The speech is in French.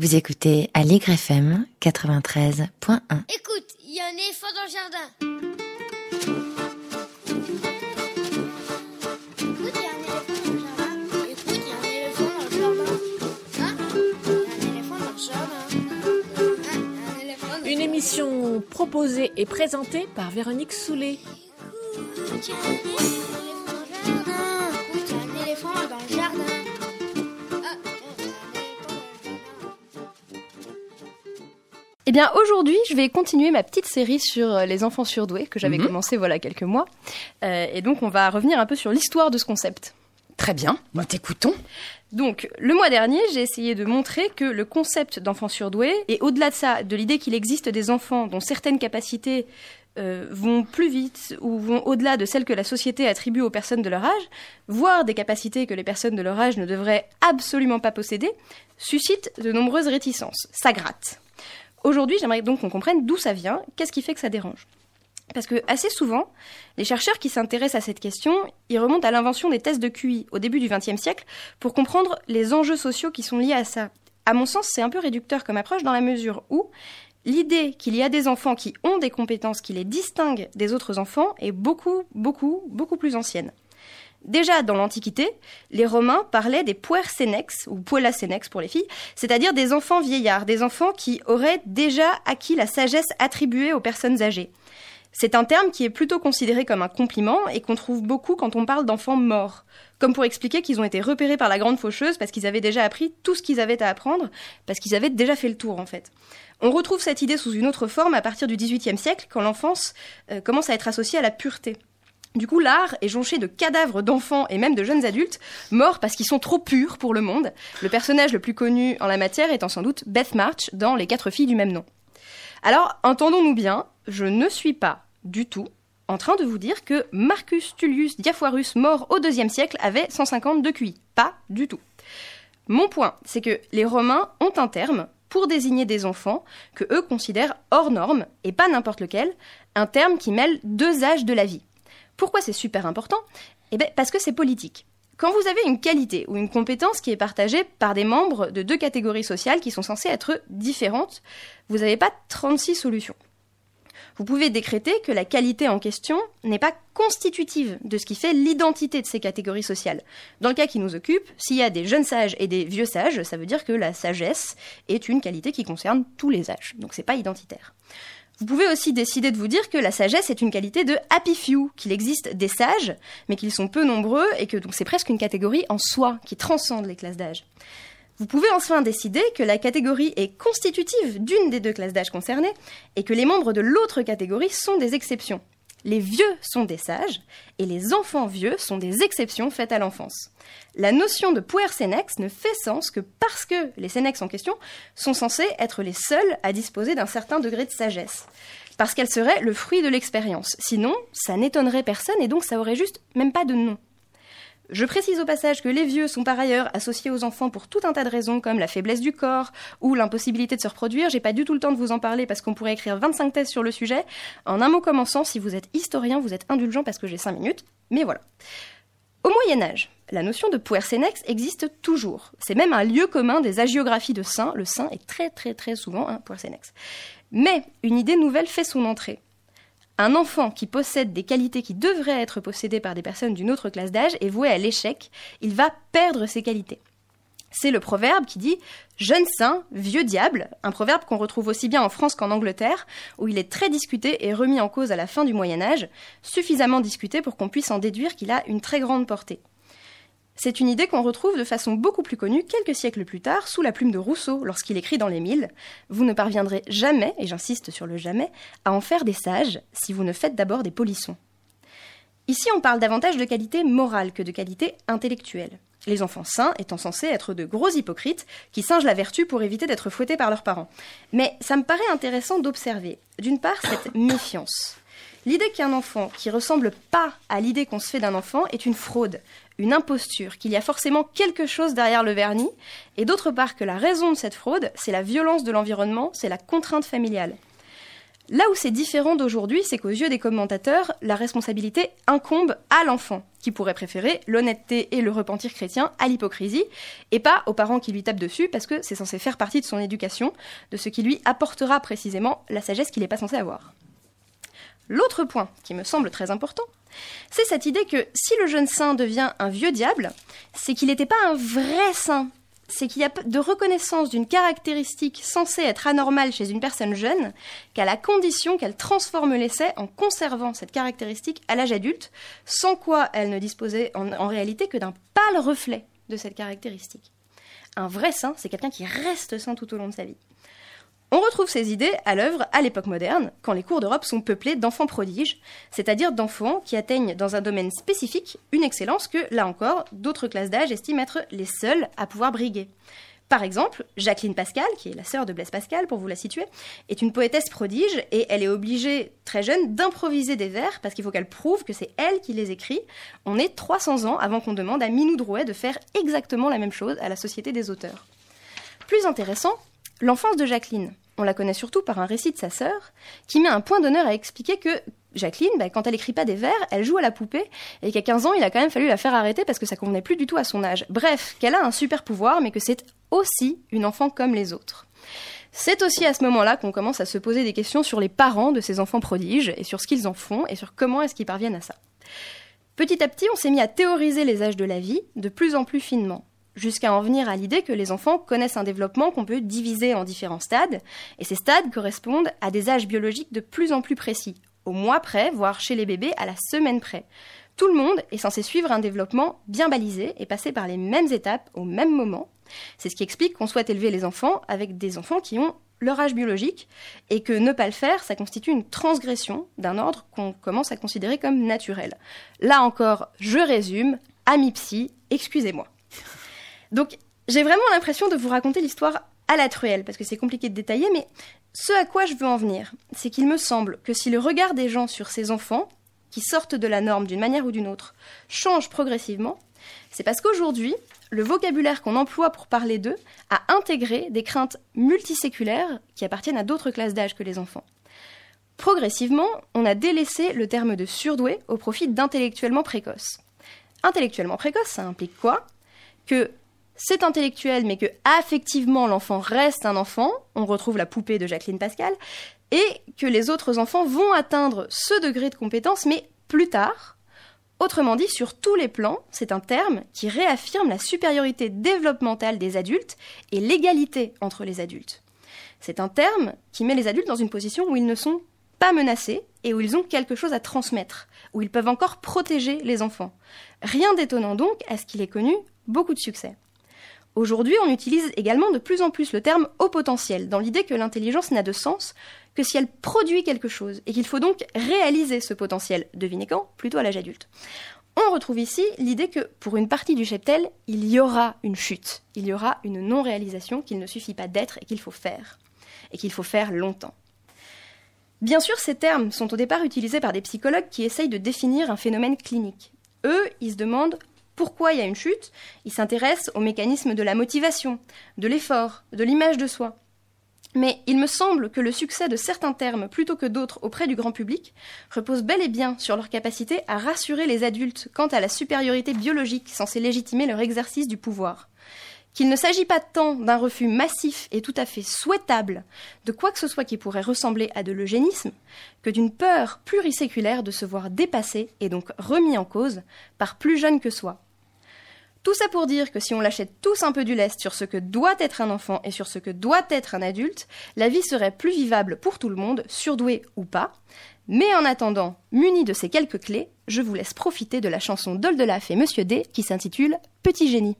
Vous écoutez Allegre FM 93.1. Écoute, il y a un éléphant dans le jardin. Écoute, il y a un éléphant dans le jardin. Écoute, il y a un éléphant dans le jardin. Hein? Un éléphant dans le jardin. Hein Il y a un éléphant dans le Une émission proposée et présentée par Véronique Soulet. Écoute, Eh bien, aujourd'hui, je vais continuer ma petite série sur euh, les enfants surdoués que j'avais Mhm. commencé voilà quelques mois. Euh, et donc, on va revenir un peu sur l'histoire de ce concept. Très bien, nous t'écoutons. Donc, le mois dernier, j'ai essayé de montrer que le concept d'enfant surdoué, et au-delà de ça, de l'idée qu'il existe des enfants dont certaines capacités euh, vont plus vite ou vont au-delà de celles que la société attribue aux personnes de leur âge, voire des capacités que les personnes de leur âge ne devraient absolument pas posséder, suscite de nombreuses réticences. Ça gratte. Aujourd'hui, j'aimerais donc qu'on comprenne d'où ça vient, qu'est-ce qui fait que ça dérange. Parce que assez souvent, les chercheurs qui s'intéressent à cette question, ils remontent à l'invention des tests de QI au début du XXe siècle pour comprendre les enjeux sociaux qui sont liés à ça. À mon sens, c'est un peu réducteur comme approche dans la mesure où l'idée qu'il y a des enfants qui ont des compétences qui les distinguent des autres enfants est beaucoup, beaucoup, beaucoup plus ancienne. Déjà dans l'Antiquité, les Romains parlaient des puersenex, ou puellasenex pour les filles, c'est-à-dire des enfants vieillards, des enfants qui auraient déjà acquis la sagesse attribuée aux personnes âgées. C'est un terme qui est plutôt considéré comme un compliment et qu'on trouve beaucoup quand on parle d'enfants morts, comme pour expliquer qu'ils ont été repérés par la grande faucheuse parce qu'ils avaient déjà appris tout ce qu'ils avaient à apprendre, parce qu'ils avaient déjà fait le tour en fait. On retrouve cette idée sous une autre forme à partir du XVIIIe siècle, quand l'enfance euh, commence à être associée à la pureté. Du coup, l'art est jonché de cadavres d'enfants et même de jeunes adultes morts parce qu'ils sont trop purs pour le monde. Le personnage le plus connu en la matière étant sans doute Beth March dans Les quatre filles du même nom. Alors, entendons-nous bien, je ne suis pas du tout en train de vous dire que Marcus Tullius Diafoirus, mort au IIe siècle, avait 150 de QI. Pas du tout. Mon point, c'est que les Romains ont un terme pour désigner des enfants que eux considèrent hors norme, et pas n'importe lequel, un terme qui mêle deux âges de la vie. Pourquoi c'est super important? Eh bien, parce que c'est politique. Quand vous avez une qualité ou une compétence qui est partagée par des membres de deux catégories sociales qui sont censées être différentes, vous n'avez pas 36 solutions. Vous pouvez décréter que la qualité en question n'est pas constitutive de ce qui fait l'identité de ces catégories sociales. Dans le cas qui nous occupe, s'il y a des jeunes sages et des vieux sages, ça veut dire que la sagesse est une qualité qui concerne tous les âges. Donc c'est pas identitaire. Vous pouvez aussi décider de vous dire que la sagesse est une qualité de happy few, qu'il existe des sages, mais qu'ils sont peu nombreux et que donc c'est presque une catégorie en soi qui transcende les classes d'âge. Vous pouvez enfin décider que la catégorie est constitutive d'une des deux classes d'âge concernées et que les membres de l'autre catégorie sont des exceptions. Les vieux sont des sages et les enfants vieux sont des exceptions faites à l'enfance. La notion de puer senex ne fait sens que parce que les senex en question sont censés être les seuls à disposer d'un certain degré de sagesse. Parce qu'elles seraient le fruit de l'expérience. Sinon, ça n'étonnerait personne et donc ça aurait juste même pas de nom. Je précise au passage que les vieux sont par ailleurs associés aux enfants pour tout un tas de raisons, comme la faiblesse du corps ou l'impossibilité de se reproduire. J'ai pas du tout le temps de vous en parler parce qu'on pourrait écrire 25 thèses sur le sujet. En un mot commençant, si vous êtes historien, vous êtes indulgent parce que j'ai 5 minutes. Mais voilà. Au Moyen Âge, la notion de puersenex existe toujours. C'est même un lieu commun des hagiographies de saints. Le saint est très très très souvent un puersenex. Mais une idée nouvelle fait son entrée. Un enfant qui possède des qualités qui devraient être possédées par des personnes d'une autre classe d'âge est voué à l'échec, il va perdre ses qualités. C'est le proverbe qui dit jeune saint, vieux diable, un proverbe qu'on retrouve aussi bien en France qu'en Angleterre, où il est très discuté et remis en cause à la fin du Moyen Âge, suffisamment discuté pour qu'on puisse en déduire qu'il a une très grande portée. C'est une idée qu'on retrouve de façon beaucoup plus connue quelques siècles plus tard sous la plume de Rousseau lorsqu'il écrit dans Les Mille Vous ne parviendrez jamais, et j'insiste sur le jamais, à en faire des sages si vous ne faites d'abord des polissons. Ici, on parle davantage de qualité morale que de qualité intellectuelle. Les enfants sains étant censés être de gros hypocrites qui singent la vertu pour éviter d'être fouettés par leurs parents. Mais ça me paraît intéressant d'observer, d'une part, cette méfiance. L'idée qu'un enfant qui ressemble pas à l'idée qu'on se fait d'un enfant est une fraude, une imposture, qu'il y a forcément quelque chose derrière le vernis, et d'autre part que la raison de cette fraude, c'est la violence de l'environnement, c'est la contrainte familiale. Là où c'est différent d'aujourd'hui, c'est qu'aux yeux des commentateurs, la responsabilité incombe à l'enfant, qui pourrait préférer l'honnêteté et le repentir chrétien à l'hypocrisie, et pas aux parents qui lui tapent dessus, parce que c'est censé faire partie de son éducation, de ce qui lui apportera précisément la sagesse qu'il n'est pas censé avoir. L'autre point qui me semble très important, c'est cette idée que si le jeune saint devient un vieux diable, c'est qu'il n'était pas un vrai saint, c'est qu'il y a de reconnaissance d'une caractéristique censée être anormale chez une personne jeune, qu'à la condition qu'elle transforme l'essai en conservant cette caractéristique à l'âge adulte, sans quoi elle ne disposait en, en réalité que d'un pâle reflet de cette caractéristique. Un vrai saint, c'est quelqu'un qui reste saint tout au long de sa vie. On retrouve ces idées à l'œuvre à l'époque moderne, quand les cours d'Europe sont peuplés d'enfants prodiges, c'est-à-dire d'enfants qui atteignent dans un domaine spécifique une excellence que, là encore, d'autres classes d'âge estiment être les seules à pouvoir briguer. Par exemple, Jacqueline Pascal, qui est la sœur de Blaise Pascal, pour vous la situer, est une poétesse prodige et elle est obligée, très jeune, d'improviser des vers parce qu'il faut qu'elle prouve que c'est elle qui les écrit. On est 300 ans avant qu'on demande à Minou Drouet de faire exactement la même chose à la Société des auteurs. Plus intéressant, l'enfance de Jacqueline. On la connaît surtout par un récit de sa sœur, qui met un point d'honneur à expliquer que Jacqueline, bah, quand elle écrit pas des vers, elle joue à la poupée, et qu'à 15 ans, il a quand même fallu la faire arrêter parce que ça convenait plus du tout à son âge. Bref, qu'elle a un super pouvoir, mais que c'est aussi une enfant comme les autres. C'est aussi à ce moment-là qu'on commence à se poser des questions sur les parents de ces enfants prodiges, et sur ce qu'ils en font, et sur comment est-ce qu'ils parviennent à ça. Petit à petit, on s'est mis à théoriser les âges de la vie de plus en plus finement jusqu'à en venir à l'idée que les enfants connaissent un développement qu'on peut diviser en différents stades, et ces stades correspondent à des âges biologiques de plus en plus précis, au mois près, voire chez les bébés à la semaine près. Tout le monde est censé suivre un développement bien balisé et passer par les mêmes étapes au même moment. C'est ce qui explique qu'on souhaite élever les enfants avec des enfants qui ont leur âge biologique et que ne pas le faire, ça constitue une transgression d'un ordre qu'on commence à considérer comme naturel. Là encore, je résume, ami psy, excusez-moi. Donc, j'ai vraiment l'impression de vous raconter l'histoire à la truelle, parce que c'est compliqué de détailler, mais ce à quoi je veux en venir, c'est qu'il me semble que si le regard des gens sur ces enfants, qui sortent de la norme d'une manière ou d'une autre, change progressivement, c'est parce qu'aujourd'hui, le vocabulaire qu'on emploie pour parler d'eux a intégré des craintes multiséculaires qui appartiennent à d'autres classes d'âge que les enfants. Progressivement, on a délaissé le terme de surdoué au profit d'intellectuellement précoce. Intellectuellement précoce, ça implique quoi? Que c'est intellectuel, mais que affectivement l'enfant reste un enfant, on retrouve la poupée de Jacqueline Pascal, et que les autres enfants vont atteindre ce degré de compétence, mais plus tard. Autrement dit, sur tous les plans, c'est un terme qui réaffirme la supériorité développementale des adultes et l'égalité entre les adultes. C'est un terme qui met les adultes dans une position où ils ne sont pas menacés et où ils ont quelque chose à transmettre, où ils peuvent encore protéger les enfants. Rien d'étonnant donc à ce qu'il ait connu beaucoup de succès. Aujourd'hui, on utilise également de plus en plus le terme haut potentiel, dans l'idée que l'intelligence n'a de sens que si elle produit quelque chose, et qu'il faut donc réaliser ce potentiel, devinez quand? Plutôt à l'âge adulte. On retrouve ici l'idée que pour une partie du cheptel, il y aura une chute, il y aura une non-réalisation qu'il ne suffit pas d'être et qu'il faut faire, et qu'il faut faire longtemps. Bien sûr, ces termes sont au départ utilisés par des psychologues qui essayent de définir un phénomène clinique. Eux, ils se demandent pourquoi il y a une chute, il s'intéresse au mécanisme de la motivation, de l'effort, de l'image de soi. Mais il me semble que le succès de certains termes plutôt que d'autres auprès du grand public repose bel et bien sur leur capacité à rassurer les adultes quant à la supériorité biologique censée légitimer leur exercice du pouvoir. Qu'il ne s'agit pas tant d'un refus massif et tout à fait souhaitable de quoi que ce soit qui pourrait ressembler à de l'eugénisme, que d'une peur pluriséculaire de se voir dépassé et donc remis en cause par plus jeunes que soi, tout ça pour dire que si on l'achète tous un peu du lest sur ce que doit être un enfant et sur ce que doit être un adulte, la vie serait plus vivable pour tout le monde, surdoué ou pas. Mais en attendant, muni de ces quelques clés, je vous laisse profiter de la chanson d'Oldelaf et Monsieur D qui s'intitule Petit génie.